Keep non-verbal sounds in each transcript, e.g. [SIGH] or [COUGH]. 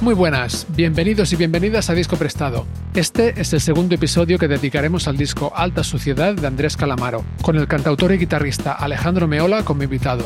Muy buenas, bienvenidos y bienvenidas a Disco Prestado. Este es el segundo episodio que dedicaremos al disco Alta Suciedad de Andrés Calamaro, con el cantautor y guitarrista Alejandro Meola como invitado.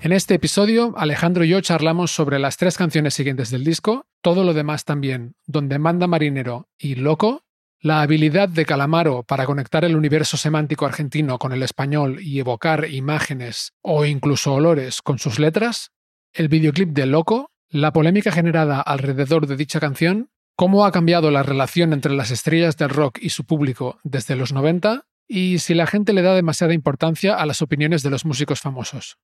En este episodio, Alejandro y yo charlamos sobre las tres canciones siguientes del disco, todo lo demás también, Donde manda marinero y Loco, la habilidad de Calamaro para conectar el universo semántico argentino con el español y evocar imágenes o incluso olores con sus letras, el videoclip de Loco la polémica generada alrededor de dicha canción, cómo ha cambiado la relación entre las estrellas del rock y su público desde los 90 y si la gente le da demasiada importancia a las opiniones de los músicos famosos.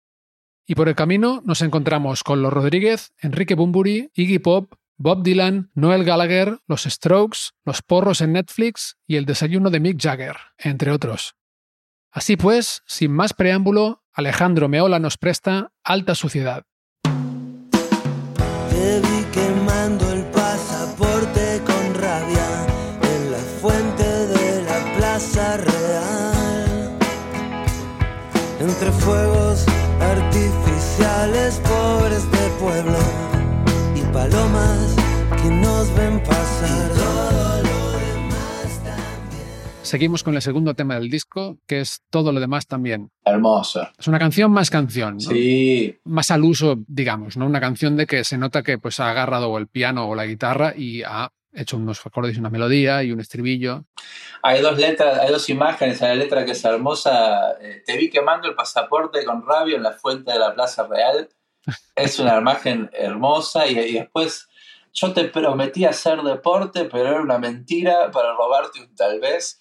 Y por el camino nos encontramos con Los Rodríguez, Enrique Bumburi, Iggy Pop, Bob Dylan, Noel Gallagher, Los Strokes, Los Porros en Netflix y El Desayuno de Mick Jagger, entre otros. Así pues, sin más preámbulo, Alejandro Meola nos presta Alta Suciedad. Entre fuegos artificiales pobres de pueblo y palomas que nos ven pasar. Todo lo demás también. Seguimos con el segundo tema del disco, que es Todo lo demás también. Hermoso. Es una canción más canción, ¿no? Sí, más al uso, digamos, ¿no? Una canción de que se nota que pues ha agarrado o el piano o la guitarra y ha hecho unos acordes y una melodía y un estribillo. hay dos letras, hay dos imágenes. Hay la letra que es hermosa. eh, te vi quemando el pasaporte con rabia en la fuente de la Plaza Real. Es una imagen hermosa. Y, y después, yo te prometí hacer deporte, pero era una mentira para robarte un tal vez.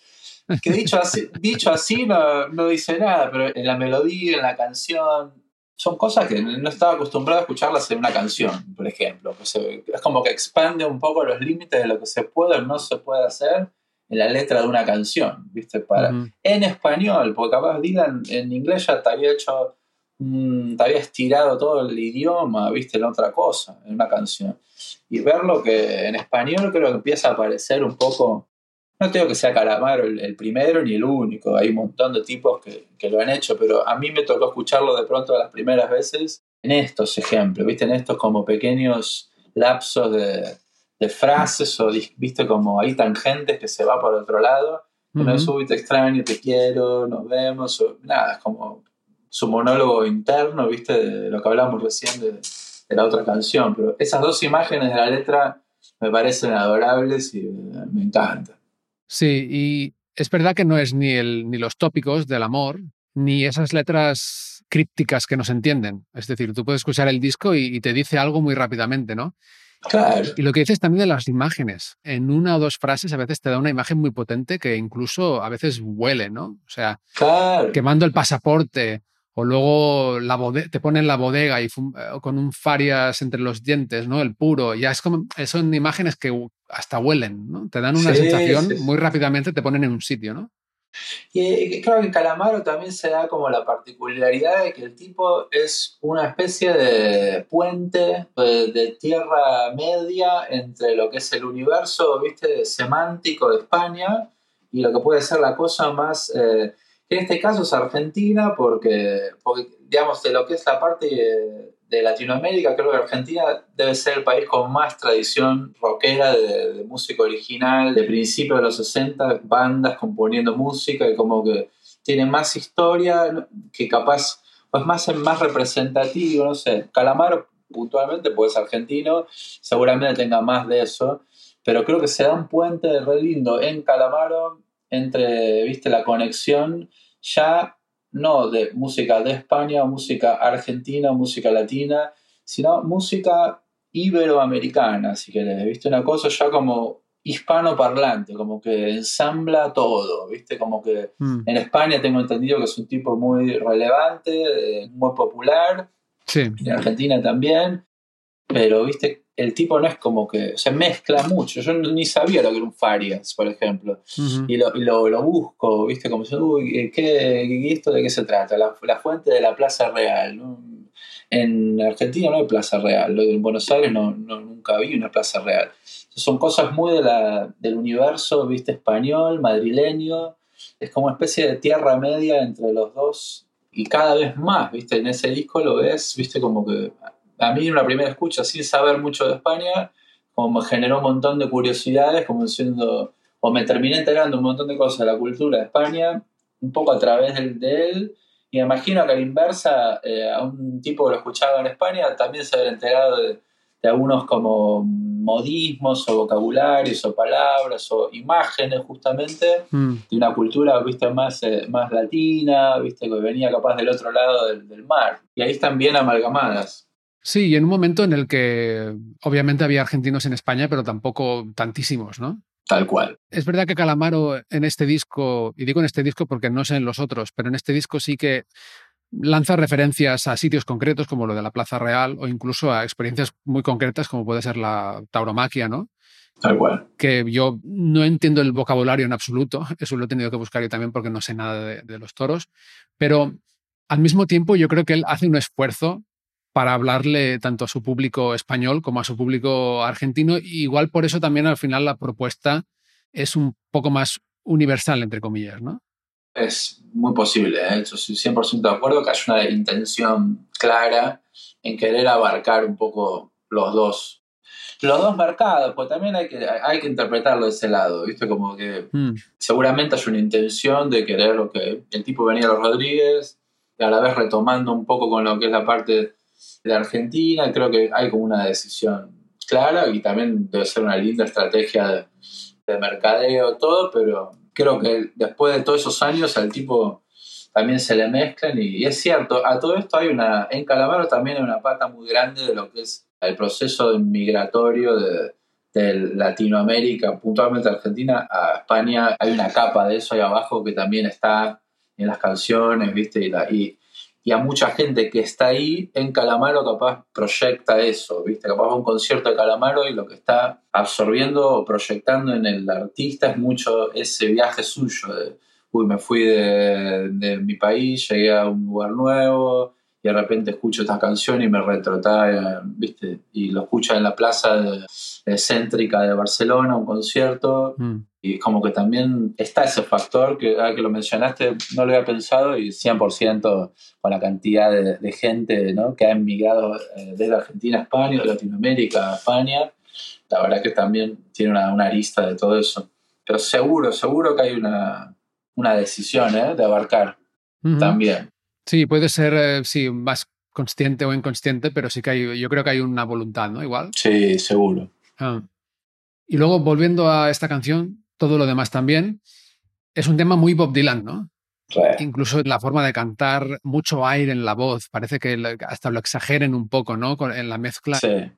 Que dicho así, dicho así no, no dice nada, pero en la melodía, en la canción, son cosas que no estaba acostumbrado a escucharlas en una canción, por ejemplo. Que se- es como que expande un poco los límites de lo que se puede o no se puede hacer en la letra de una canción, ¿viste? Para, Ujú. En español, porque capaz Dylan en inglés ya te había hecho, mm, te había estirado todo el idioma, ¿viste? En otra cosa, en una canción. Y verlo que en español creo que empieza a aparecer un poco no tengo que sea Calamaro el, el primero ni el único, hay un montón de tipos que, que lo han hecho, pero a mí me tocó escucharlo de pronto las primeras veces en estos ejemplos, ¿viste? En estos como pequeños lapsos de, de frases o, ¿viste? Como hay tangentes que se va por otro lado. Uno es Ujú. uy, te extraño, te quiero, nos vemos, o- nada, es como su monólogo interno, ¿viste? De lo que hablábamos recién de, de la otra canción, pero esas dos imágenes de la letra me parecen adorables y me encantan. Sí, y es verdad que no es ni, el, ni los tópicos del amor, ni esas letras crípticas que no se entienden. Es decir, tú puedes escuchar el disco y, y te dice algo muy rápidamente, ¿no? Claro. Y lo que dices también de las imágenes. En una o dos frases a veces te da una imagen muy potente que incluso a veces huele, ¿no? O sea, Claro. quemando el pasaporte o luego la te ponen la bodega y eh, con un farias entre los dientes, ¿no? El puro. Ya es como, son imágenes que hasta huelen, ¿no? Te dan una Sí, sensación, sí, sí. muy rápidamente te ponen en un sitio, ¿no? Y eh, creo que en Calamaro también se da como la particularidad de que el tipo es una especie de puente de, de tierra media entre lo que es el universo, viste, semántico de España y lo que puede ser la cosa más, eh, en este caso es Argentina, porque, digamos, de lo que es la parte de, de Latinoamérica, creo que Argentina debe ser el país con más tradición rockera de, de música original, de principios de los 60, bandas componiendo música y como que tiene más historia que capaz, pues más, más representativo, no sé, Calamaro puntualmente, pues argentino, seguramente tenga más de eso, pero creo que se da un puente re lindo en Calamaro entre, viste, la conexión ya no de música de España, música argentina, música latina, sino música iberoamericana, si querés, viste, una cosa ya como hispanoparlante, como que ensambla todo, viste, como que Mm. en España tengo entendido que es un tipo muy relevante, eh, muy popular, Sí. en Argentina también, pero viste, el tipo no es como que se mezcla mucho. Yo ni sabía lo que era un Farias, por ejemplo, y lo, y lo, lo busco, viste, como si, uy, ¿qué, qué- esto de qué se trata? La, la fuente de la Plaza Real. ¿no? En Argentina no hay Plaza Real, en Buenos Aires no, no- nunca vi una Plaza Real. Son cosas muy de la, del universo, viste, español, madrileño. Es como una especie de tierra media entre los dos y cada vez más, viste, en ese disco lo ves, viste, como que a mí en una primera escucha, sin saber mucho de España, como me generó un montón de curiosidades, como diciendo, o me terminé enterando un montón de cosas de la cultura de España, un poco a través de, él, y me imagino que a la inversa, eh, a un tipo que lo escuchaba en España, también se habrá enterado de, de algunos como modismos o vocabularios o palabras o imágenes justamente mm. de una cultura viste más, eh, más latina viste que venía capaz del otro lado del, mar. Y ahí están bien amalgamadas sí y en un momento en el que obviamente había argentinos en España pero tampoco tantísimos no Tal cual. Es verdad que Calamaro en este disco, y digo en este disco porque no sé en los otros, pero en este disco sí que lanza referencias a sitios concretos como lo de la Plaza Real o incluso a experiencias muy concretas como puede ser la tauromaquia, ¿no? Tal cual. Que yo no entiendo el vocabulario en absoluto, [LAUGHS] eso lo he tenido que buscar yo también porque no sé nada de, los toros, pero al mismo tiempo yo creo que él hace un esfuerzo para hablarle tanto a su público español como a su público argentino. igual por eso también al final la propuesta es un poco más universal, entre comillas, ¿no? Es muy posible, ¿eh? estoy 100% de acuerdo que hay una intención clara en querer abarcar un poco los dos, los dos mercados, pues también hay que, hay que interpretarlo de ese lado, ¿viste? Como que hmm. seguramente hay una intención de querer lo que el tipo venía a los Rodríguez, y a la vez retomando un poco con lo que es la parte de Argentina, creo que hay como una decisión clara y también debe ser una linda estrategia de, de mercadeo, todo, pero creo que después de todos esos años al tipo también se le mezclan y, es cierto, a todo esto hay una, en Calamaro también hay una pata muy grande de lo que es el proceso migratorio de, Latinoamérica, puntualmente Argentina, a España. Hay una capa de eso ahí abajo que también está en las canciones, ¿viste? Y, y, a mucha gente que está ahí en Calamaro capaz proyecta eso, ¿viste? Capaz va a un concierto de Calamaro y lo que está absorbiendo o proyectando en el artista es mucho ese viaje suyo de uy, me fui de, mi país, llegué a un lugar nuevo y de repente escucho esta canción y me retrotrae, ¿viste? Y lo escucha en la plaza de, céntrica de Barcelona, un concierto. Mm. Y como que también está ese factor que, que lo mencionaste, no lo había pensado y 100% con la cantidad de, gente ¿no? que ha emigrado eh, desde Argentina a España, de Latinoamérica a España. La verdad que también tiene una, una arista de todo eso. Pero seguro, seguro que hay una, una decisión ¿eh? de abarcar también. Sí, puede ser eh, sí, más consciente o inconsciente, pero sí que hay, yo creo que hay una voluntad, ¿no? Igual. Sí, seguro. Ah. Y luego, volviendo a esta canción, todo lo demás también, es un tema muy Bob Dylan, ¿no? Incluso en la forma de cantar, mucho aire en la voz, parece que hasta lo exageren un poco, ¿no? En la mezcla. Sí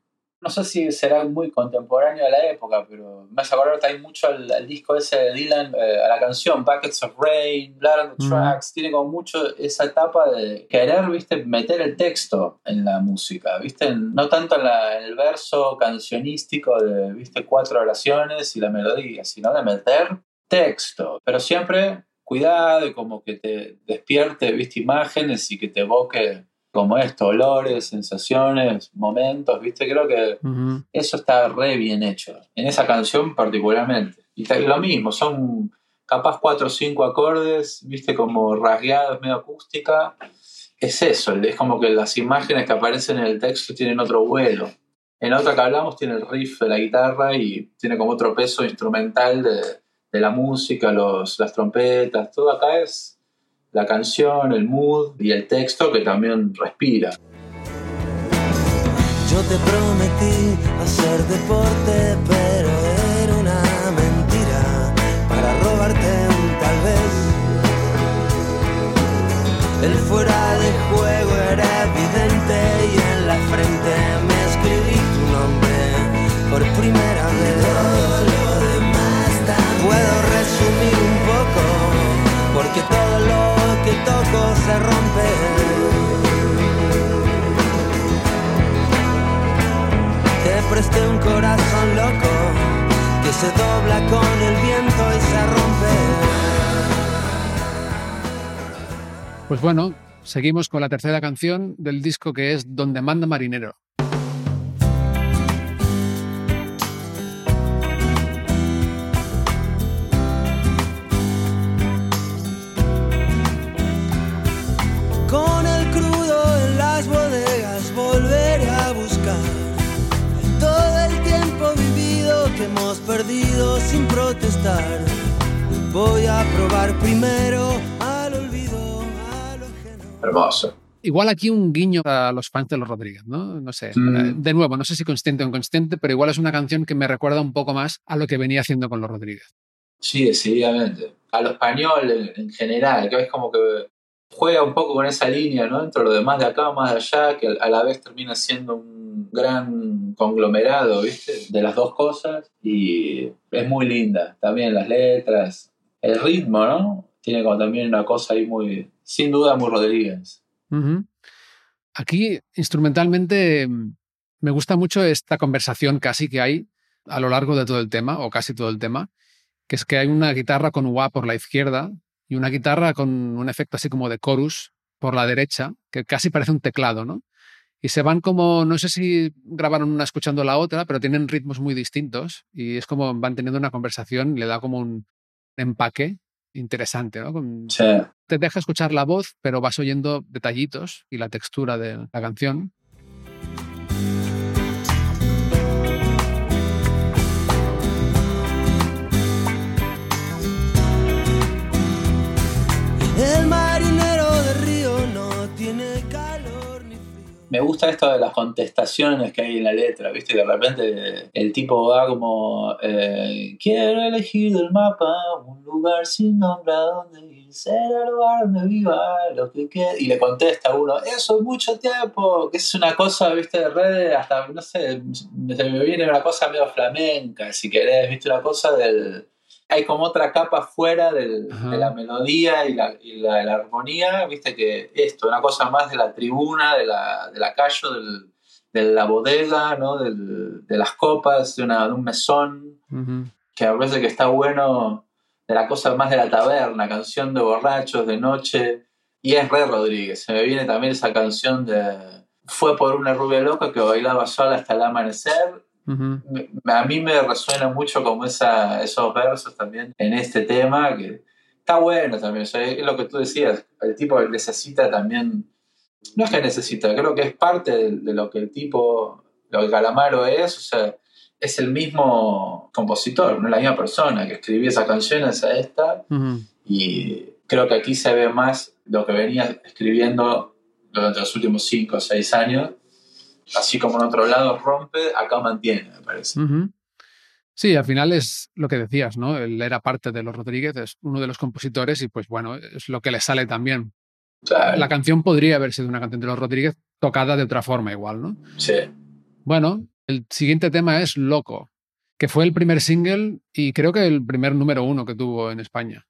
no sé si será muy contemporáneo de la época, pero me hace acordar también mucho al, disco ese de Dylan, eh, a la canción Buckets of Rain, Blood on the Tracks, tiene como mucho esa etapa de querer, viste, meter el texto en la música, viste, no tanto en, en el verso cancionístico de, viste, cuatro oraciones y la melodía, sino de meter texto, pero siempre cuidado y como que te despierte, viste, imágenes y que te evoque como esto, olores, sensaciones, momentos, ¿viste? Creo que eso está re bien hecho, en esa canción particularmente. Y lo mismo, son capaz cuatro o cinco acordes, ¿viste? Como rasgueados, medio acústica. Es eso, es como que las imágenes que aparecen en el texto tienen otro vuelo. En otra que hablamos tiene el riff de la guitarra y tiene como otro peso instrumental de, de la música, los, las trompetas, todo acá es la canción, el mood y el texto que también respira. Yo te prometí hacer deporte, pero era una mentira para robarte un tal vez. El fuera de juego era evidente y en la frente me escribí tu nombre por primera vez. Pues bueno, seguimos con la tercera canción del disco que es Donde manda marinero. Con el crudo en las bodegas volveré a buscar todo el tiempo vivido que hemos perdido sin protestar. Voy a probar primero Hermoso. Igual aquí un guiño a los fans de los Rodríguez, ¿no? No sé. Mm. Eh, De nuevo, no sé si consciente o inconsciente, pero igual es una canción que me recuerda un poco más a lo que venía haciendo con los Rodríguez. Sí, decididamente. A lo español en, en general, que es como que juega un poco con esa línea, ¿no? Entre lo demás de acá, más de allá, que a la vez termina siendo un gran conglomerado, ¿viste? De las dos cosas. Y es muy linda. También las letras, el ritmo, ¿no? Tiene como también una cosa ahí muy, sin duda, muy Rodríguez. Aquí, instrumentalmente, me gusta mucho esta conversación casi que hay a lo largo de todo el tema, o casi todo el tema, que es que hay una guitarra con wah por la izquierda y una guitarra con un efecto así como de chorus por la derecha, que casi parece un teclado, ¿no? Y se van como, no sé si grabaron una escuchando la otra, pero tienen ritmos muy distintos y es como van teniendo una conversación le da como un empaque interesante, ¿no? Con- Sí. te deja escuchar la voz, pero vas oyendo detallitos y la textura de la canción. Me gusta esto de las contestaciones que hay en la letra, ¿viste? De repente el tipo va como, eh, quiero elegir del mapa un lugar sin nombre a donde ir, será el lugar donde viva lo que quede. Y le contesta uno, eso es mucho tiempo, que es una cosa, ¿viste? De redes, hasta, no sé, se me viene una cosa medio flamenca, si querés, ¿viste? Una cosa del... Hay como otra capa fuera del- de la melodía y, la, y la, la armonía, viste que esto, una cosa más de la tribuna, de la, de la calle, del, de la bodega, ¿no? Del- de las copas, de, una, de un mesón, que a veces que está bueno, de la cosa más de la taberna, canción de borrachos, de noche, y es re Rodríguez, se me viene también esa canción de... Fue por una rubia loca que bailaba sola hasta el amanecer, A mí me resuena mucho como esa, esos versos también en este tema, que está bueno también, o sea, es lo que tú decías, el tipo necesita también, no es que necesita, creo que es parte de, de lo que el tipo, lo que Calamaro es, o sea, es el mismo compositor, no es la misma persona que escribía esas canciones a esta, y creo que aquí se ve más lo que venía escribiendo durante los últimos 5 o 6 años, así como en otro lado rompe, acá mantiene, me parece. Sí, al final es lo que decías, ¿no? Él era parte de los Rodríguez, es uno de los compositores y pues bueno, es lo que le sale también. Claro, La canción podría haber sido una canción de los Rodríguez tocada de otra forma igual, ¿no? sí. Bueno, el siguiente tema es Loco, que fue el primer single y creo que el primer número uno que tuvo en España.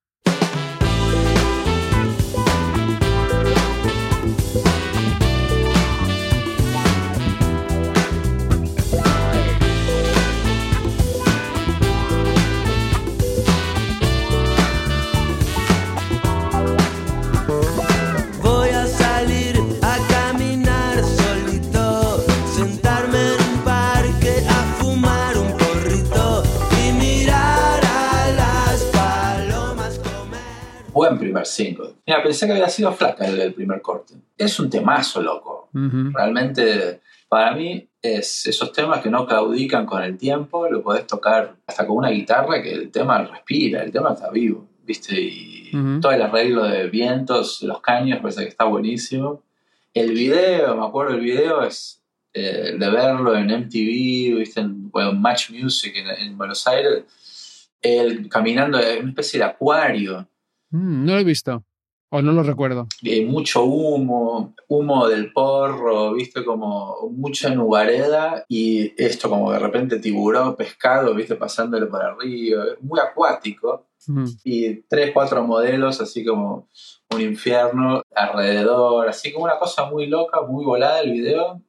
Single. Mira, pensé que había sido flaca el, el primer corte. Es un temazo, loco. Ujú. Realmente, para mí, es esos temas que no claudican con el tiempo, lo podés tocar hasta con una guitarra que el tema respira, el tema está vivo, ¿viste? Y Ujú. todo el arreglo de vientos, los caños, parece que está buenísimo. El video, me acuerdo, el video es eh, de verlo en MTV, ¿viste? En, bueno, Match Music en, en Buenos Aires, él caminando en una especie de acuario. Mm, no lo he visto o no lo recuerdo. eh, mucho humo, humo del porro, viste, como mucha nubareda y esto como de repente tiburón, pescado, viste, pasándole por arriba, muy acuático Ujú. y tres, cuatro modelos así como un infierno alrededor, así como una cosa muy loca, muy volada el video,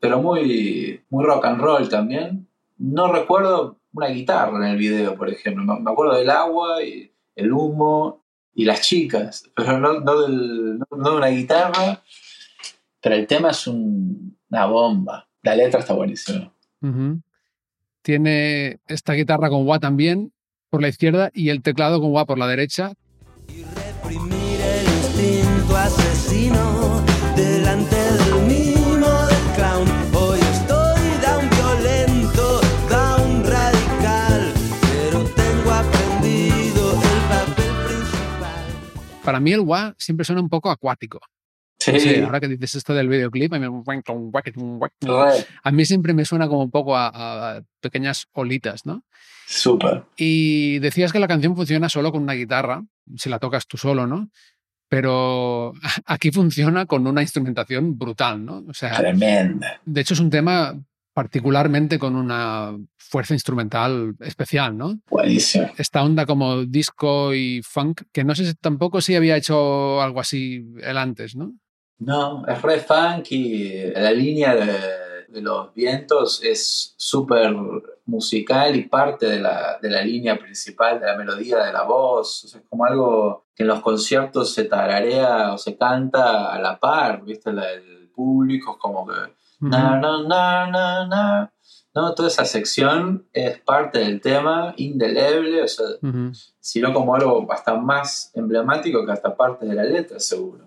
pero muy, muy rock and roll también. No recuerdo una guitarra en el video, por ejemplo, me acuerdo del agua y el humo y las chicas, pero no, no, del- no- no de una guitarra. Pero el tema es un- una bomba. La letra está buenísima. Tiene esta guitarra con wah también por la izquierda y el teclado con wah por la derecha. y reprimir el instinto asesino para mí el wah siempre suena un poco acuático. Sí, No sé, ahora que dices esto del videoclip, a mí, re, a mí siempre me suena como un poco a, a pequeñas olitas, ¿no? súper. Y decías que la canción funciona solo con una guitarra, si la tocas tú solo, ¿no? Pero [LAUGHS] aquí funciona con una instrumentación brutal, ¿no? O sea, Tremenda. de hecho es un tema particularmente con una fuerza instrumental especial, ¿no? Buenísimo. Esta onda como disco y funk, que no sé si tampoco si había hecho algo así él antes, ¿no? No, es re funky. La línea de, de los vientos es súper musical y parte de la, de la línea principal de la melodía de la voz. O sea, es como algo que en los conciertos se tararea o se canta a la par, ¿viste? La- el público es como que. Na, na, na, na, na. No, toda esa sección es parte del tema, indeleble, o sea, sino como algo hasta más emblemático que hasta parte de la letra, seguro.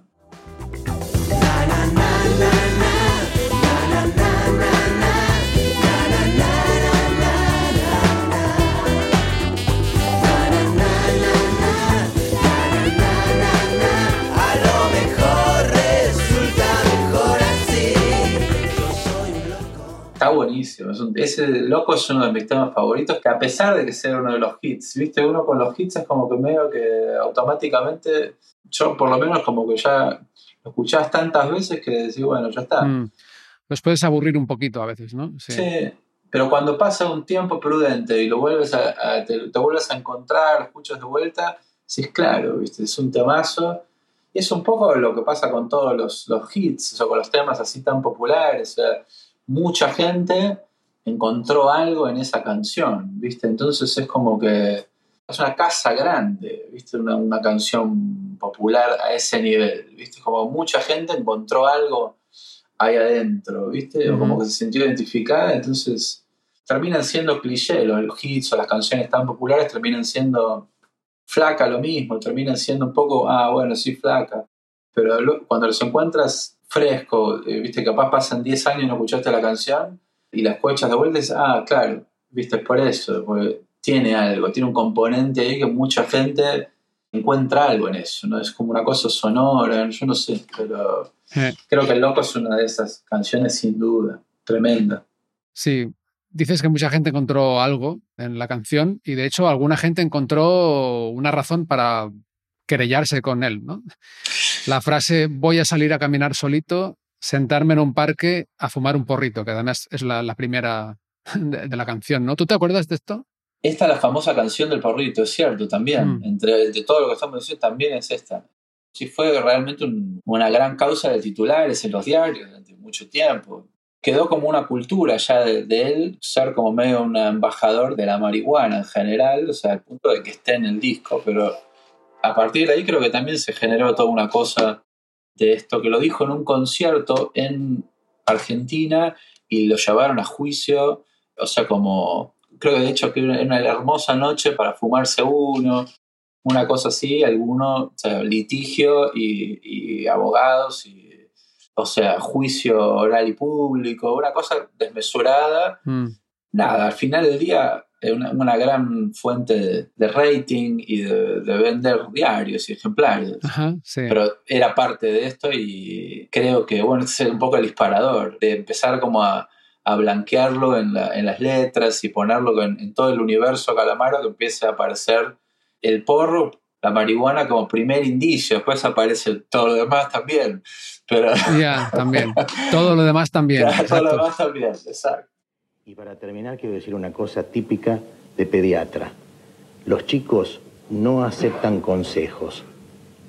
Buenísimo. es un- ese loco es uno de mis temas favoritos, que a pesar de que sea uno de los hits, viste, uno con los hits es como que medio que automáticamente, yo por lo menos como que ya lo escuchás tantas veces que decís, bueno, ya está. Mm. Los puedes aburrir un poquito a veces, ¿no? Sí. Sí, pero cuando pasa un tiempo prudente y lo vuelves a, a- te, te vuelves a encontrar, lo escuchas de vuelta, sí es claro, ¿viste? es un temazo. Y es un poco lo que pasa con todos los, los hits, o con los temas así tan populares. O sea, mucha gente encontró algo en esa canción, ¿viste? Entonces es como que es una casa grande, ¿viste? Una, una canción popular a ese nivel, ¿viste? Como mucha gente encontró algo ahí adentro, ¿viste? O como que se sintió identificada, entonces terminan siendo cliché, los, los hits o las canciones tan populares terminan siendo flaca lo mismo, terminan siendo un poco, ah, bueno, sí, flaca, pero lo- cuando los encuentras fresco, eh, viste, capaz pasan 10 años y no escuchaste la canción y la escuchas de vuelta y dices, ah, claro, viste, es por eso, porque tiene algo, tiene un componente ahí que mucha gente encuentra algo en eso, ¿no? Es como una cosa sonora, yo no sé, pero Eh, creo que El Loco es una de esas canciones sin duda, tremenda. sí. Dices que mucha gente encontró algo en la canción y de hecho alguna gente encontró una razón para querellarse con él, ¿no? La frase voy a salir a caminar solito, sentarme en un parque a fumar un porrito, que además es la, la primera de, de la canción, ¿no? ¿Tú te acuerdas de esto? Esta es la famosa canción del porrito, es cierto, también. Mm. Entre de todo lo que estamos diciendo, también es esta. Sí, fue realmente un- una gran causa de titulares en los diarios durante mucho tiempo. Quedó como una cultura ya de, de él ser como medio un embajador de la marihuana en general, o sea, al punto de que esté en el disco, pero a partir de ahí creo que también se generó toda una cosa de esto, que lo dijo en un concierto en Argentina y lo llevaron a juicio, o sea, como, creo que de hecho que era una hermosa noche para fumarse uno, una cosa así, alguno, o sea, litigio y, y abogados, y, o sea, juicio oral y público, una cosa desmesurada. Mm, Nada, al final del día, una, una gran fuente de, de rating y de, de vender diarios y ejemplares. Ajá, sí. Pero era parte de esto y creo que, bueno, ese es un poco el disparador, de empezar como a, a blanquearlo en, la- en las letras y ponerlo en, en todo el universo Calamaro, que empiece a aparecer el porro, la marihuana como primer indicio, después aparece todo lo demás también. Pero Ya, también. [LAUGHS] Todo lo demás también. todo lo demás también, exacto. Y para terminar, quiero decir una cosa típica de pediatra. Los chicos no aceptan consejos,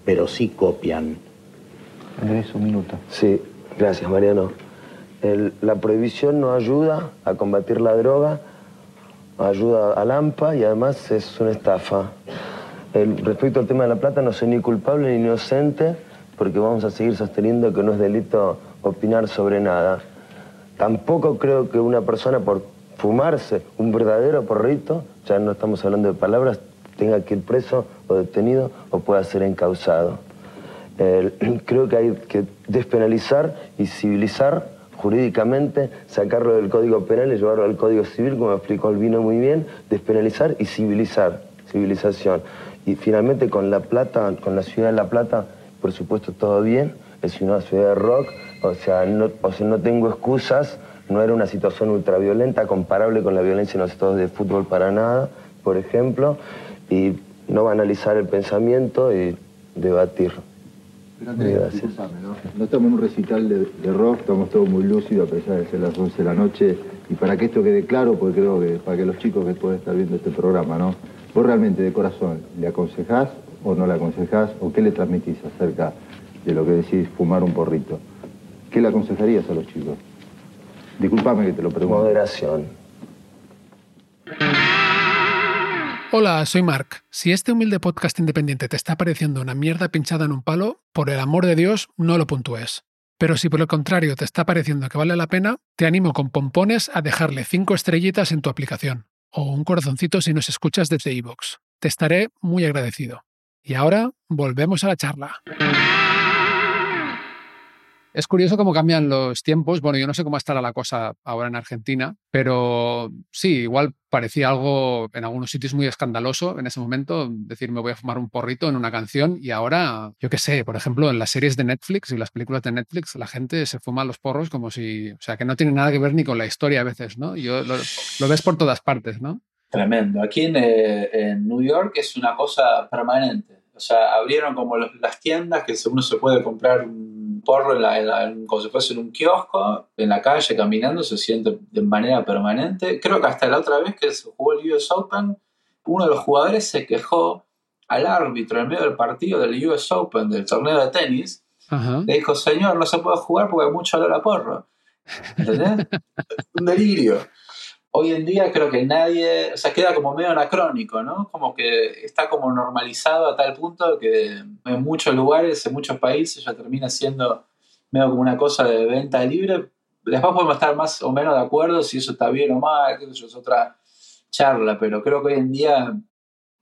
pero sí copian. Andrés, un minuto. Sí, gracias Mariano. El- la prohibición no ayuda a combatir la droga, ayuda al AMPA y además es una estafa. El- respecto al tema de la plata, no soy ni culpable ni inocente porque vamos a seguir sosteniendo que no es delito opinar sobre nada. Tampoco creo que una persona por fumarse un verdadero porrito, ya no estamos hablando de palabras, tenga que ir preso o detenido o pueda ser encausado. Eh, [CLEARS THROAT] creo que hay que despenalizar y civilizar jurídicamente, sacarlo del Código Penal y llevarlo al Código Civil, como explicó Albino muy bien, despenalizar y civilizar, civilización. Y finalmente con La Plata, con la ciudad de La Plata, por supuesto todo bien, es una ciudad de rock, o sea, no, o sea, no tengo excusas, no era una situación ultraviolenta comparable con la violencia en los estados de fútbol para nada, por ejemplo, y no banalizar el pensamiento y debatir. Pero disculpame, ¿no? No estamos en un recital de, de rock, estamos todos muy lúcidos a pesar de ser las 11 de la noche. Y para que esto quede claro, porque creo que para que los chicos que pueden estar viendo este programa, ¿no? Vos realmente de corazón, ¿le aconsejás o no le aconsejás? ¿O qué le transmitís acerca de lo que decís fumar un porrito? ¿Qué le aconsejarías a los chicos? Disculpame que te lo pregunto. Moderación. Hola, soy Mark. Si este humilde podcast independiente te está pareciendo una mierda pinchada en un palo, por el amor de Dios, no lo puntúes. Pero si por el contrario te está pareciendo que vale la pena, te animo con pompones a dejarle 5 estrellitas en tu aplicación, o un corazoncito si nos escuchas desde iVoox. Te estaré muy agradecido. Y ahora, volvemos a la charla. Es curioso cómo cambian los tiempos. Bueno, yo no sé cómo estará la cosa ahora en Argentina, pero sí, igual parecía algo en algunos sitios muy escandaloso en ese momento, decir me voy a fumar un porrito en una canción y ahora, yo qué sé, por ejemplo, en las series de Netflix y las películas de Netflix, la gente se fuma los porros como si, o sea, que no tiene nada que ver ni con la historia a veces, ¿no? Yo lo, lo ves por todas partes, ¿no? Tremendo. Aquí en, eh, New York es una cosa permanente. O sea, abrieron como las tiendas que uno se puede comprar un porro en la, en la- como si fuese en un kiosco, en la calle, caminando, se siente de manera permanente. Creo que hasta la otra vez que se jugó el US Open, uno de los jugadores se quejó al árbitro en medio del partido del US Open, del torneo de tenis, Ajá. le dijo, señor, no se puede jugar porque hay mucho olor a porro. ¿Entendés? [LAUGHS] Un delirio. Hoy en día creo que nadie, o sea, queda como medio anacrónico, ¿no? Como que está como normalizado a tal punto que en muchos lugares, en muchos países ya termina siendo medio como una cosa de venta libre. Después podemos estar más o menos de acuerdo si eso está bien o mal, que eso es otra charla, pero creo que hoy en día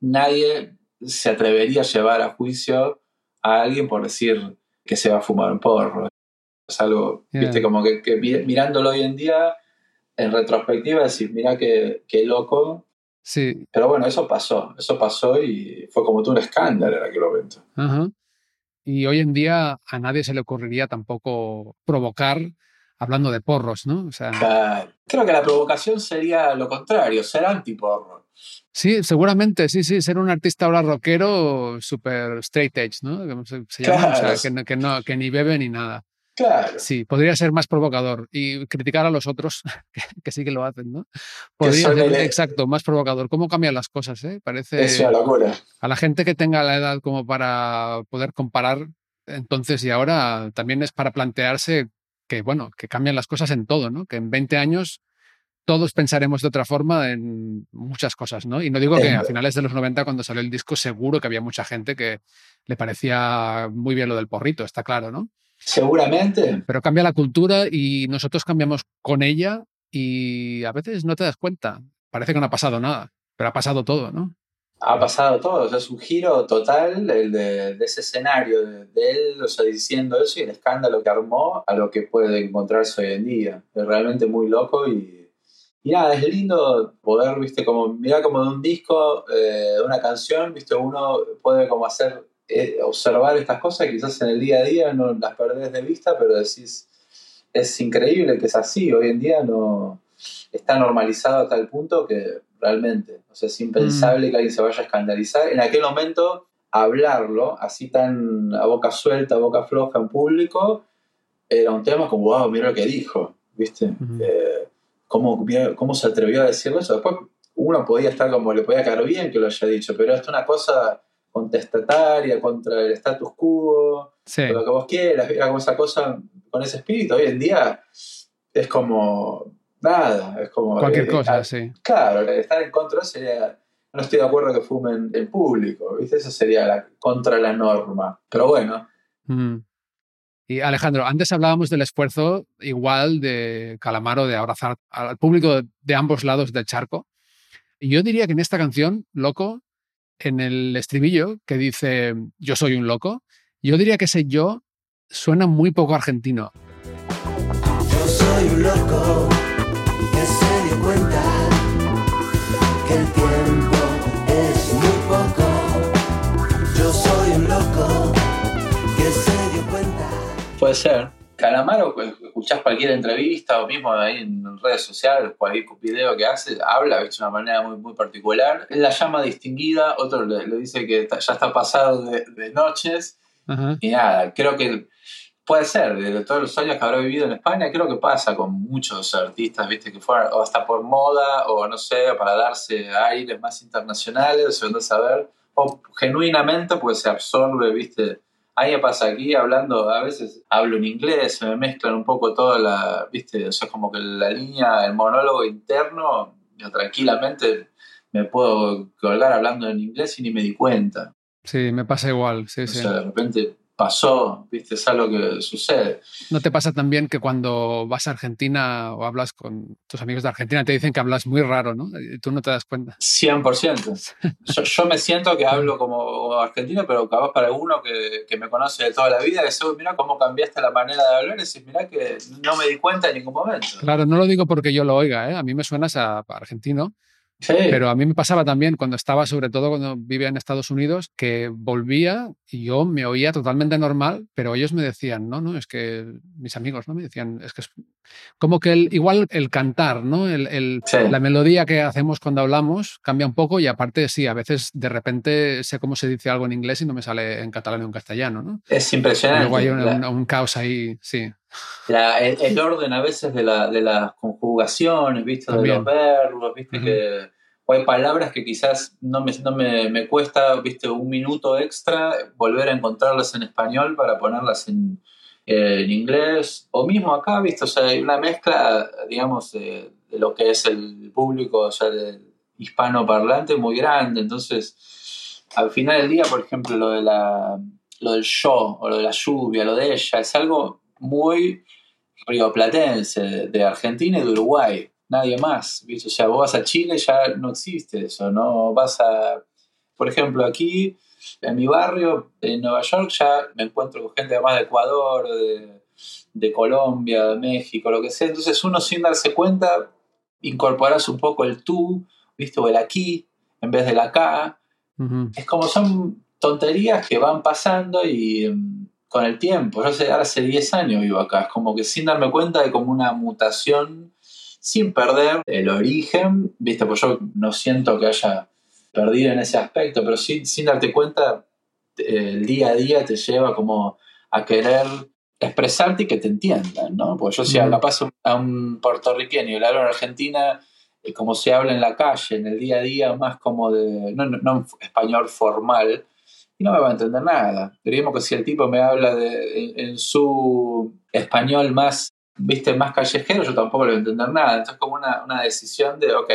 nadie se atrevería a llevar a juicio a alguien por decir que se va a fumar un porro. Es algo, Yeah. viste, como que, que mi- mirándolo hoy en día, en retrospectiva, decir, mira qué, qué loco. Sí, Pero bueno, eso pasó, eso pasó y fue como todo un escándalo en aquel momento. Ajá. Y hoy en día a nadie se le ocurriría tampoco provocar hablando de porros, ¿no? O sea, Claro. Creo que la provocación sería lo contrario, ser antiporro. sí, seguramente, sí, sí, ser un artista ahora rockero super straight edge, ¿no? Se, se llama, o sea, Claro. que, que, no- que ni bebe ni nada. Claro. Sí, podría ser más provocador y criticar a los otros, [LAUGHS] que, que sí que lo hacen, ¿no? Podría ser, el- exacto, más provocador. ¿Cómo cambian las cosas, eh? Parece Es una locura. a la gente que tenga la edad como para poder comparar entonces y ahora también es para plantearse que, bueno, que cambian las cosas en todo, ¿no? Que en 20 años todos pensaremos de otra forma en muchas cosas, ¿no? Y no digo que a finales de los 90 cuando salió el disco seguro que había mucha gente que le parecía muy bien lo del porrito, está claro, ¿no? Seguramente. Pero cambia la cultura y nosotros cambiamos con ella y a veces no te das cuenta. Parece que no ha pasado nada, pero ha pasado todo, ¿no? ha pasado todo, o sea, es un giro total el de, de ese escenario de, de él, o sea, diciendo eso y el escándalo que armó a lo que puede encontrarse hoy en día. Es realmente muy loco y, y nada, es lindo poder, viste, como mirar como de un disco, eh, de una canción, viste, uno puede como hacer, eh, observar estas cosas, quizás en el día a día no las perdés de vista, pero decís, es increíble que es así, hoy en día no está normalizado a tal punto que realmente, o sea, es impensable que alguien se vaya a escandalizar. En aquel momento, hablarlo así tan a boca suelta, a boca floja en público, era un tema como, wow, mira lo que dijo, ¿viste? Eh, ¿cómo, ¿Cómo se atrevió a decirlo eso? Después uno podía estar como, le podía caer bien que lo haya dicho, pero esto es una cosa contestataria contra el status quo, Sí. lo que vos quieras, era como esa cosa con ese espíritu. Hoy en día es como nada, es como... Cualquier eh, cosa, sí. Claro, estar en contra sería... No estoy de acuerdo que fumen en público, ¿viste? Eso sería la, contra la norma. Pero bueno, Mm. Y Alejandro, antes hablábamos del esfuerzo igual de Calamaro de abrazar al público de ambos lados del charco. Y yo diría que en esta canción, Loco, en el estribillo que dice yo soy un loco, yo diría que ese yo suena muy poco argentino. Yo soy un loco que se dio cuenta que el tiempo es muy poco. Yo soy un loco que se dio cuenta. Puede ser, Calamaro, pues, escuchás cualquier entrevista o mismo ahí en redes sociales, cualquier video que hace, habla de una manera muy, muy particular. Él la llama distinguida, otro le, le dice que está- ya está pasado de, de noches. Y nada, creo que puede ser, de todos los años que habrá vivido en España, creo que pasa con muchos artistas, viste, que fueron, o hasta por moda, o no sé, para darse aires más internacionales, o no saber, o genuinamente pues se absorbe, viste. A mí me pasa aquí hablando, a veces hablo en inglés, se me mezclan un poco toda la, viste, o sea, como que la línea, el monólogo interno, yo tranquilamente me puedo colgar hablando en inglés y ni me di cuenta. Sí, me pasa igual. Sí, O sí. sea, de repente pasó, viste, es algo que sucede. ¿No te pasa también que cuando vas a Argentina o hablas con tus amigos de Argentina te dicen que hablas muy raro, ¿no? Y tú no te das cuenta. 100%. Yo, yo me siento que hablo como argentino, pero capaz para uno que, que me conoce de toda la vida, que "Uy, mira cómo cambiaste la manera de hablar, y decís, mira que no me di cuenta en ningún momento. Claro, no lo digo porque yo lo oiga, ¿eh? A mí me suenas a, a argentino, Sí. pero a mí me pasaba también cuando estaba, sobre todo cuando vivía en Estados Unidos, que volvía y yo me oía totalmente normal, pero ellos me decían, no, no, es que mis amigos, ¿no? Me decían, es que es como que el, igual el cantar, ¿no? El, el- Sí. La melodía que hacemos cuando hablamos cambia un poco y aparte, sí, a veces de repente sé cómo se dice algo en inglés y no me sale en catalán o en castellano, ¿no? es impresionante. Luego hay un, un- un caos ahí, sí. La- el, el orden a veces de, la, de las conjugaciones, ¿viste? De los verbos, ¿viste? Que, o hay palabras que quizás no me, no me, me cuesta, ¿viste? Un minuto extra volver a encontrarlas en español para ponerlas en, eh, en inglés. O mismo acá, ¿viste? O sea, hay una mezcla, digamos, de, de lo que es el público, o sea, del hispanoparlante muy grande. Entonces, al final del día, por ejemplo, lo de la lo del yo o lo de la lluvia, lo de ella, es algo muy rioplatense, de, Argentina y de Uruguay, nadie más. ¿viste? O sea, vos vas a Chile, ya no existe eso, no vas a, por ejemplo, aquí en mi barrio, en Nueva York, ya me encuentro con gente además de Ecuador, de, de Colombia, de México, lo que sea. Entonces uno sin darse cuenta, incorporas un poco el tú, ¿viste? O el aquí, en vez del acá Ujú. es como son tonterías que van pasando y mm, con el tiempo. Yo ahora hace 10 años vivo acá, es como que sin darme cuenta de como una mutación, sin perder el origen, ¿viste? Pues yo no siento que haya perdido en ese aspecto, pero sin darte cuenta, el día a día te lleva como a querer expresarte y que te entiendan, ¿no? Porque yo si Ujú. capaz a un puertorriqueño y le hablo en Argentina, eh, como se habla en la calle, en el día a día, más como de, no, no, no español formal, y no me va a entender nada. Diríamos que si el tipo me habla de, en, en su español más, viste, más callejero, yo tampoco le voy a entender nada. Entonces como una, una decisión de, ok,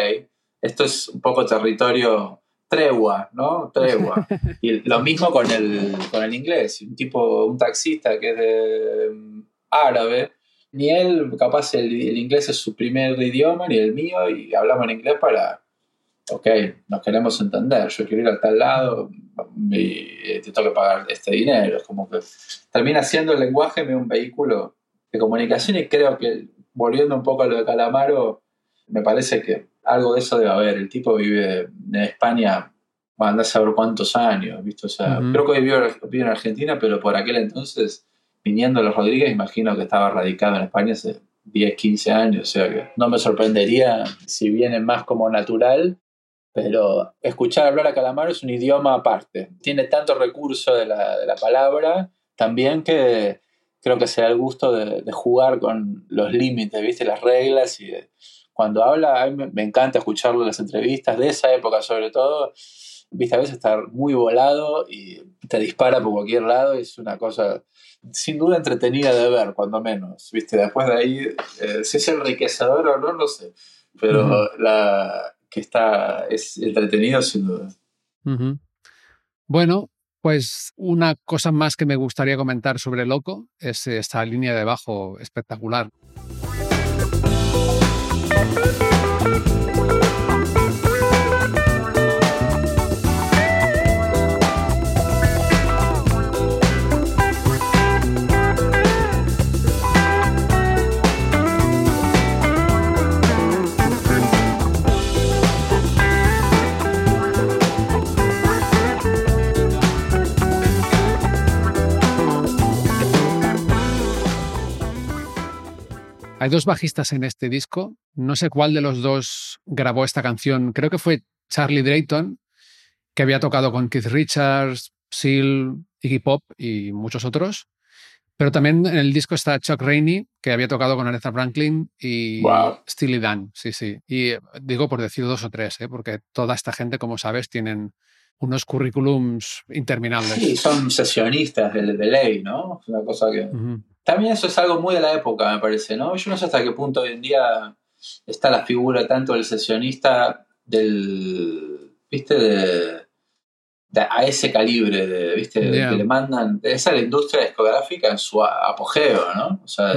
esto es un poco territorio tregua, ¿no? Tregua. [LAUGHS] Y lo mismo con el, con el inglés. Un tipo, un taxista que es de mm, árabe, ni él, capaz el, el inglés es su primer idioma, ni el mío, y hablamos en inglés para, ok, nos queremos entender, yo quiero ir a tal lado y te tengo que pagar este dinero. Es como que termina siendo el lenguaje un vehículo de comunicación y creo que, volviendo un poco a lo de Calamaro, me parece que algo de eso debe haber. El tipo vive en España, va a saber cuántos años, ¿viste? O sea, creo que hoy vive, vive en Argentina, pero por aquel entonces, viniendo a los Rodríguez, imagino que estaba radicado en España hace 10, 15 años, o sea que no me sorprendería si viene más como natural, pero escuchar hablar a Calamaro es un idioma aparte. Tiene tanto recurso de la, de la palabra también que creo que se da el gusto de, de jugar con los límites, ¿viste? Las reglas y de- cuando habla, a mí me, encanta escucharlo en las entrevistas de esa época sobre todo, viste, a veces está muy volado y te dispara por cualquier lado y es una cosa sin duda entretenida de ver, cuando menos, viste, después de ahí, eh, si es enriquecedor o no, no sé, pero Ujú. la que está, es entretenido sin duda. Bueno, pues una cosa más que me gustaría comentar sobre Loco es esta línea de bajo espectacular. Hay dos bajistas en este disco. No sé cuál de los dos grabó esta canción. Creo que fue Charlie Drayton, que había tocado con Keith Richards, Seal, Iggy Pop y muchos otros. Pero también en el disco está Chuck Rainey, que había tocado con Aretha Franklin y Wow. Steely Dan. Sí, sí. Y eh, digo por decir dos o tres, ¿eh? porque toda esta gente, como sabes, tienen unos currículums interminables. Sí, son sesionistas de, de ley, ¿no? Es una cosa que... También eso es algo muy de la época, me parece, ¿no? Yo no sé hasta qué punto hoy en día está la figura tanto del sesionista del, ¿viste? De, de- a ese calibre, de, ¿viste? Ya. Que le mandan, esa es la industria discográfica en su apogeo, ¿no? O sea,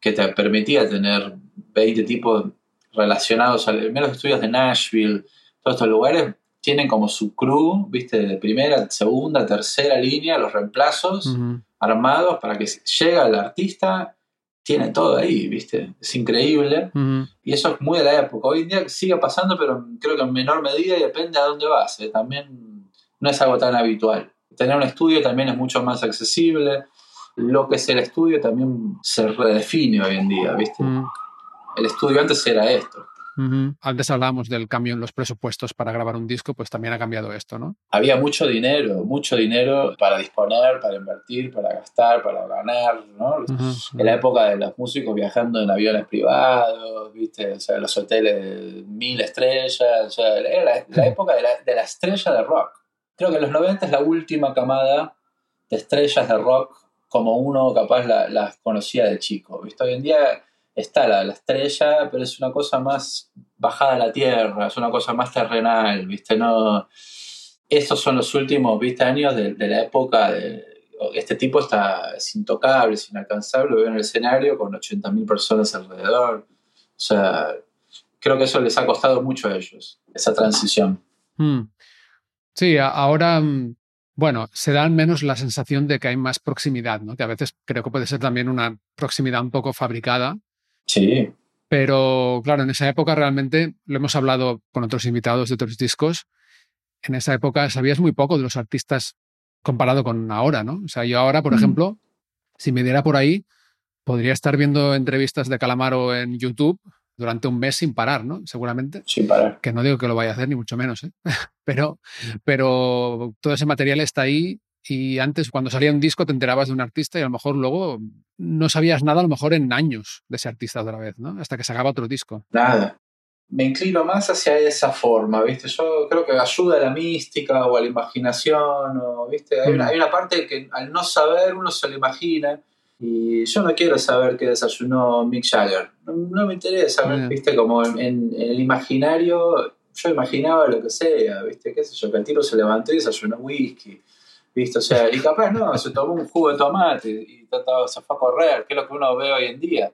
que te permitía tener 20 tipos relacionados, al menos estudios de Nashville, todos estos lugares tienen como su crew, ¿viste? De primera, segunda, tercera línea, los reemplazos. Armados para que llega el artista, tiene todo ahí, ¿viste? Es increíble. Y eso es muy de la época. Hoy en día sigue pasando, pero creo que en menor medida y depende a dónde vas. ¿eh? También no es algo tan habitual. Tener un estudio también es mucho más accesible. Lo que es el estudio también se redefine hoy en día, ¿viste? El estudio antes era esto. Ujú. Antes hablábamos del cambio en los presupuestos para grabar un disco, pues también ha cambiado esto, ¿no? Había mucho dinero, mucho dinero para disponer, para invertir, para gastar, para ganar, ¿no? Ujú. en la época de los músicos viajando en aviones privados, ¿viste? O sea, los hoteles de mil estrellas, o sea, era la, la época de la, de la estrella de rock. Creo que en los 90 es la última camada de estrellas de rock como uno capaz la- las conocía de chico, ¿viste? Hoy en día está la, la estrella, pero es una cosa más bajada a la tierra, es una cosa más terrenal, ¿viste? No, estos son los últimos, ¿viste? Años de, la época. Este tipo está, es intocable, es inalcanzable, lo veo en el escenario con 80.000 personas alrededor. O sea, creo que eso les ha costado mucho a ellos, esa transición. Mm. Sí, ahora, mm, bueno, se dan menos la sensación de que hay más proximidad, ¿no? Que a veces creo que puede ser también una proximidad un poco fabricada, Sí, pero claro, en esa época realmente, lo hemos hablado con otros invitados de otros discos, en esa época sabías muy poco de los artistas comparado con ahora, ¿no? O sea, yo ahora, por Mm. ejemplo, si me diera por ahí, podría estar viendo entrevistas de Calamaro en YouTube durante un mes sin parar, ¿no? Seguramente sin parar. que no digo que lo vaya a hacer, ni mucho menos, ¿eh? [LAUGHS] pero, pero todo ese material está ahí y antes cuando salía un disco te enterabas de un artista y a lo mejor luego no sabías nada a lo mejor en años de ese artista otra vez, ¿no? Hasta que sacaba otro disco. Nada. Me inclino más hacia esa forma, ¿viste? Yo creo que ayuda a la mística o a la imaginación, o, ¿viste? Hay una, Mm. hay una parte que al no saber uno se lo imagina. Y yo no quiero saber qué desayunó Mick Jagger. No, no me interesa, Bien. ¿viste? Como en, en- en el imaginario, yo imaginaba lo que sea, ¿viste? ¿Qué sé yo? Que el tipo se levantó y desayunó whisky, ¿viste? O sea, y capaz no, se tomó un jugo de tomate y trataba- se fue a correr, que es lo que uno ve hoy en día.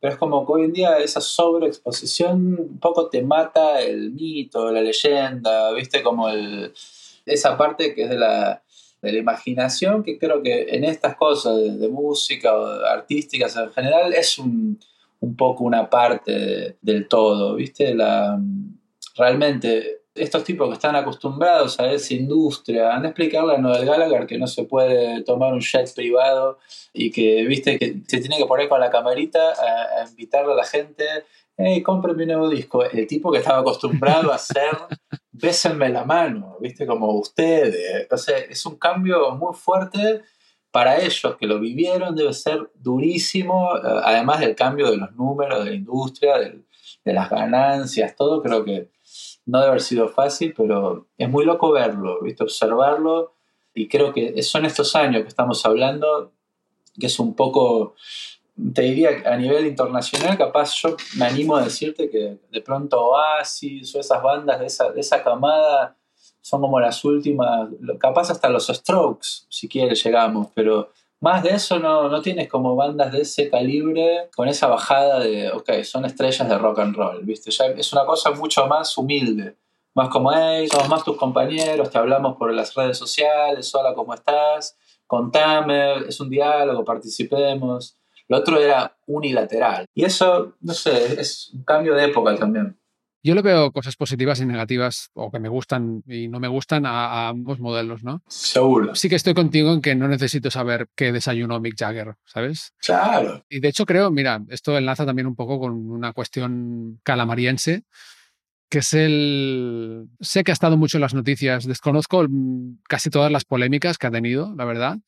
Pero es como que hoy en día esa sobreexposición un poco te mata el mito, la leyenda, ¿viste? Como el, esa parte que es de la, de la imaginación, que creo que en estas cosas de, de música o artísticas en general es un, un poco una parte de- del todo, ¿viste? La, realmente estos tipos que están acostumbrados a esa industria, han de explicarle a Noel Gallagher que no se puede tomar un jet privado y que, viste, que se tiene que poner con la camarita a, a invitarle a la gente, hey, cómprame un nuevo disco. El tipo que estaba acostumbrado a hacer, [LAUGHS] bésenme la mano, viste, como ustedes. Entonces, es un cambio muy fuerte para ellos que lo vivieron, debe ser durísimo, eh, además del cambio de los números, de la industria, del- de las ganancias, todo, creo que no debe haber sido fácil, pero es muy loco verlo, ¿viste? observarlo, y creo que son estos años que estamos hablando, que es un poco, te diría a nivel internacional, capaz yo me animo a decirte que de pronto Oasis o esas bandas de esa, de esa camada son como las últimas, capaz hasta los Strokes, si quieres, llegamos, pero más de eso no, no tienes como bandas de ese calibre con esa bajada de, ok, son estrellas de rock and roll, ¿viste? Ya es una cosa mucho más humilde, más como, hey, somos más tus compañeros, te hablamos por las redes sociales, hola, ¿cómo estás? Contame, es un diálogo, participemos. Lo otro era unilateral. Y eso, no sé, es un cambio de época también. Yo le veo cosas positivas y negativas, o que me gustan y no me gustan a, a ambos modelos, ¿no? Seguro. Sí que estoy contigo en que no necesito saber qué desayunó Mick Jagger, ¿sabes? Claro. Y de hecho creo, mira, esto enlaza también un poco con una cuestión calamariense, que es el... Sé que ha estado mucho en las noticias, desconozco mm, casi todas las polémicas que ha tenido, la verdad,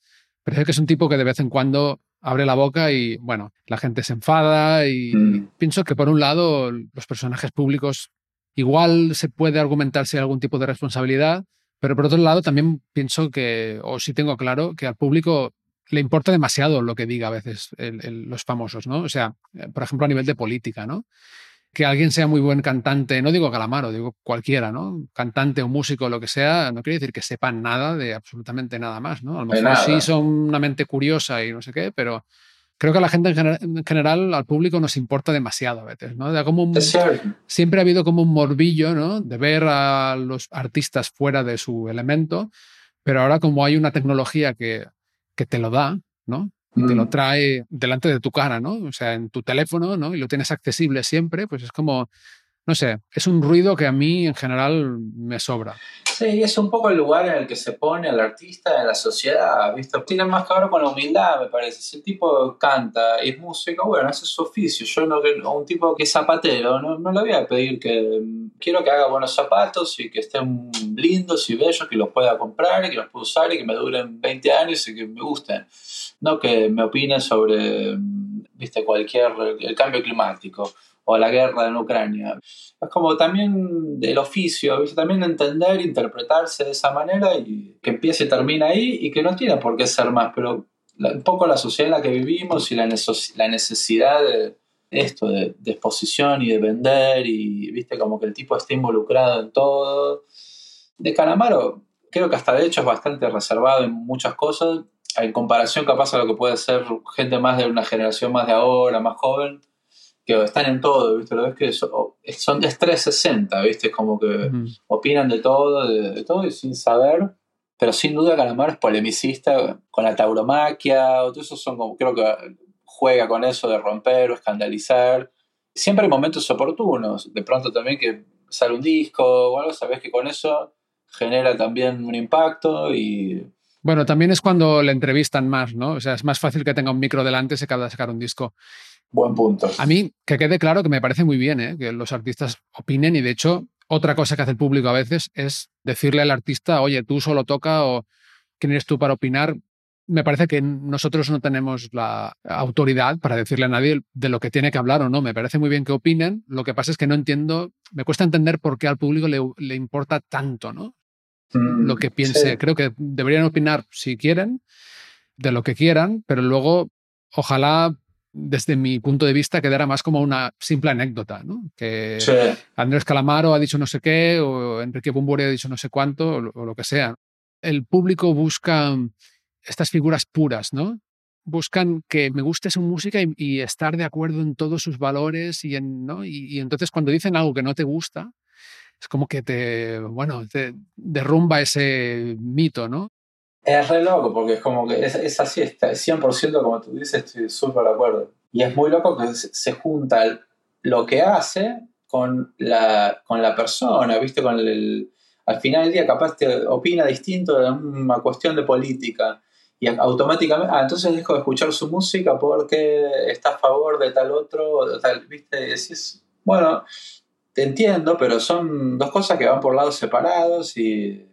pero sé que es un tipo que de vez en cuando abre la boca y, bueno, la gente se enfada y Mm. pienso que por un lado los personajes públicos igual se puede argumentar si hay algún tipo de responsabilidad, pero por otro lado también pienso que, o sí tengo claro, que al público le importa demasiado lo que diga a veces el- el- los famosos, ¿no? O sea, eh, por ejemplo, a nivel de política, ¿no? Que alguien sea muy buen cantante, no digo Calamaro, digo cualquiera, ¿no? Cantante o músico, lo que sea, no quiere decir que sepan nada de absolutamente nada más, ¿no? A lo De mejor sí son una mente curiosa y no sé qué, pero creo que a la gente en, gener- en general, al público nos importa demasiado a veces, ¿no? Da como un- siempre ha habido como un morbillo, ¿no? De ver a los artistas fuera de su elemento, pero ahora como hay una tecnología que, que te lo da, ¿no? Te lo Mm. trae delante de tu cara, ¿no? O sea, en tu teléfono, ¿no? Y lo tienes accesible siempre, pues es como, no sé, es un ruido que a mí en general me sobra. Sí, es un poco el lugar en el que se pone el artista en la sociedad, ¿viste? Tiene más que ver con la humildad, me parece. Si el tipo canta y es músico, bueno, ese es su oficio. Yo no, un tipo que es zapatero, no, no le voy a pedir que quiero que haga buenos zapatos y que estén lindos y bellos, que los pueda comprar y que los pueda usar y que me duren 20 años y que me gusten. No que me opine sobre, viste, cualquier, el cambio climático o la guerra en Ucrania. Es como también del oficio, ¿viste? también entender, interpretarse de esa manera y que empiece y termina ahí y que no tiene por qué ser más, pero un poco la sociedad en la que vivimos y la, la necesidad de esto, de, de exposición y de vender y, viste, como que el tipo esté involucrado en todo. De Calamaro, creo que hasta de hecho es bastante reservado en muchas cosas, en comparación capaz a lo que puede ser gente más de una generación más de ahora, más joven, que están en todo, ¿viste? Lo ves que so- son, es 360, ¿viste? Como que opinan de todo, de, de todo y sin saber. Pero sin duda Calamaro es polemicista con la tauromaquia, o todo eso son como, creo que juega con eso de romper o escandalizar. Siempre hay momentos oportunos, de pronto también que sale un disco o algo, sabes que con eso genera también un impacto y Bueno, también es cuando le entrevistan más, ¿no? O sea, es más fácil que tenga un micro delante si acaba de sacar un disco. Buen punto. A mí, que quede claro que me parece muy bien ¿eh? que los artistas opinen y de hecho, otra cosa que hace el público a veces es decirle al artista, oye, tú solo toca o quién eres tú para opinar. Me parece que nosotros no tenemos la autoridad para decirle a nadie de lo que tiene que hablar o no. Me parece muy bien que opinen. Lo que pasa es que no entiendo, me cuesta entender por qué al público le, le importa tanto, ¿no? Mm, Lo que piense. sí. Creo que deberían opinar si quieren, de lo que quieran, pero luego, ojalá, desde mi punto de vista, quedara más como una simple anécdota, ¿no? Que Sí. Andrés Calamaro ha dicho no sé qué, o Enrique Bumburi ha dicho no sé cuánto, o lo, o lo que sea. El público busca estas figuras puras, ¿no? Buscan que me guste su música y, y estar de acuerdo en todos sus valores y, en, ¿no? y, y entonces cuando dicen algo que no te gusta, es como que te, bueno, te derrumba ese mito, ¿no? Es re loco porque es como que es, es así, está 100% como tú dices, estoy súper de acuerdo. Y es muy loco que se, junta lo que hace con la, con la persona, ¿viste? Con el, al final del día capaz te opina distinto de una cuestión de política y automáticamente, ah, entonces dejo de escuchar su música porque está a favor de tal otro, de tal, ¿viste? Y bueno, te entiendo, pero son dos cosas que van por lados separados y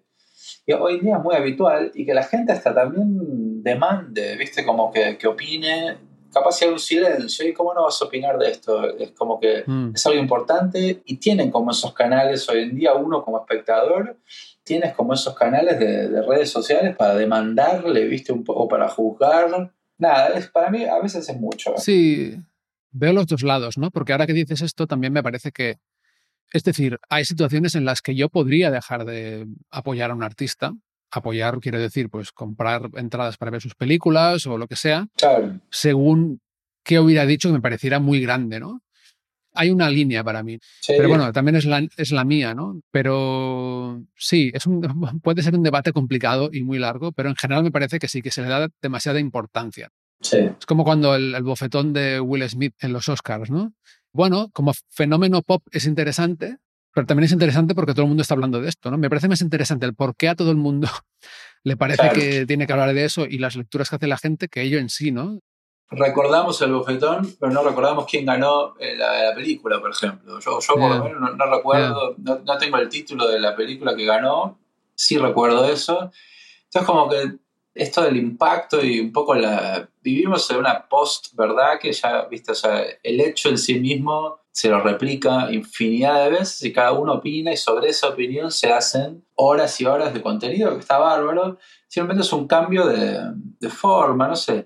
y hoy en día es muy habitual y que la gente hasta también demande, ¿viste? Como que, que opine. Capaz si hay un silencio, ¿y cómo no vas a opinar de esto? Es como que Mm. es algo importante y tienen como esos canales hoy en día, uno como espectador, tienes como esos canales de, de redes sociales para demandarle, ¿viste? Un poco para juzgar. Nada, es, para mí a veces es mucho. Sí, veo los dos lados, ¿no? Porque ahora que dices esto, también me parece que, es decir, hay situaciones en las que yo podría dejar de apoyar a un artista. Apoyar quiero decir, pues comprar entradas para ver sus películas o lo que sea, Claro. según qué hubiera dicho que me pareciera muy grande, ¿no? Hay una línea para mí. Sí. Pero bueno, también es la, es la mía, ¿no? Pero sí, es un, [LAUGHS] puede ser un debate complicado y muy largo, pero en general me parece que sí, que se le da demasiada importancia. sí. Es como cuando el, el bofetón de Will Smith en los Oscars, ¿no? Bueno, como fenómeno pop es interesante, Pero también es interesante porque todo el mundo está hablando de esto, ¿no? Me parece más interesante el por qué a todo el mundo [LAUGHS] le parece Claro. que tiene que hablar de eso y las lecturas que hace la gente que ello en sí, ¿no? Recordamos el bofetón, pero no recordamos quién ganó eh, la, la película, por ejemplo. Yo, yo por lo menos no, no recuerdo, no, no tengo el título de la película que ganó, sí recuerdo eso. Entonces como que esto del impacto y un poco la... Vivimos en una post-verdad que ya, viste, o sea, el hecho en sí mismo se lo replica infinidad de veces y cada uno opina y sobre esa opinión se hacen horas y horas de contenido que está bárbaro. Simplemente es un cambio de, de forma, no sé.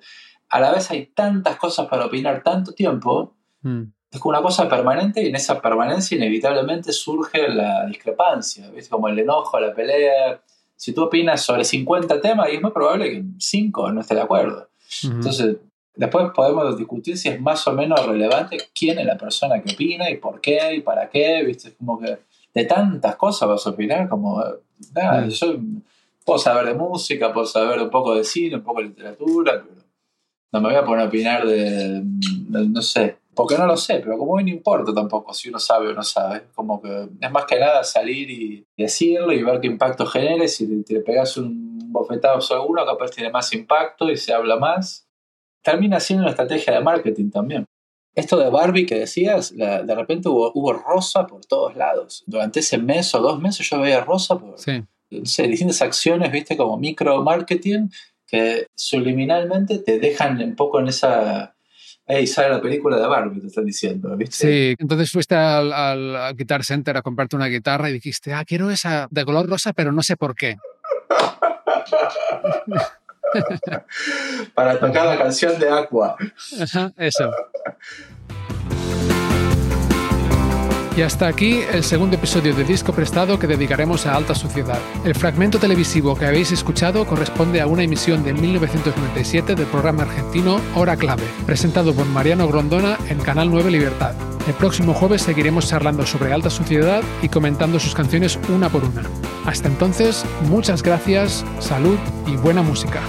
A la vez hay tantas cosas para opinar tanto tiempo Mm. es como una cosa permanente y en esa permanencia inevitablemente surge la discrepancia, ¿viste? como el enojo, la pelea. Si tú opinas sobre 50 temas, y es muy probable que en 5 no esté de acuerdo. Ujú. Entonces, después podemos discutir si es más o menos relevante quién es la persona que opina y por qué y para qué, ¿viste? Como que de tantas cosas vas a opinar, como, nada, Mm. yo puedo saber de música, puedo saber un poco de cine, un poco de literatura, pero no me voy a poner a opinar de- no sé, porque no lo sé, pero como hoy no importa tampoco si uno sabe o no sabe, como que es más que nada salir y decirlo y ver qué impacto genera, y si te, te pegas un bofetazo a uno, capaz tiene más impacto y se habla más. Termina siendo una estrategia de marketing también. Esto de Barbie que decías, la- de repente hubo, hubo rosa por todos lados. Durante ese mes o dos meses yo veía rosa por, Sí. no sé, distintas acciones, viste, como micro marketing, que subliminalmente te dejan un poco en esa. Hey, sale la película de Barbie, te están diciendo, ¿viste? Sí, entonces fuiste al, al- al Guitar Center a comprarte una guitarra y dijiste, ah, quiero esa de color rosa, pero no sé por qué. [LAUGHS] Para tocar la canción de Aqua. Ajá, Eso. [LAUGHS] Y hasta aquí el segundo episodio de Disco Prestado que dedicaremos a Alta Sociedad. El fragmento televisivo que habéis escuchado corresponde a una emisión de 1997 del programa argentino Hora Clave, presentado por Mariano Grondona en Canal 9 Libertad. El próximo jueves seguiremos charlando sobre Alta Sociedad y comentando sus canciones una por una. Hasta entonces, muchas gracias, salud y buena música.